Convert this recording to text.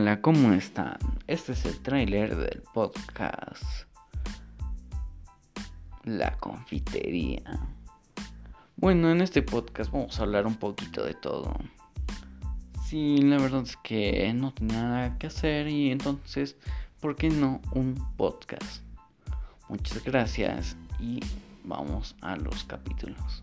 Hola, ¿cómo están? Este es el tráiler del podcast La confitería. Bueno, en este podcast vamos a hablar un poquito de todo. Sí, la verdad es que no tenía nada que hacer y entonces, ¿por qué no un podcast? Muchas gracias y vamos a los capítulos.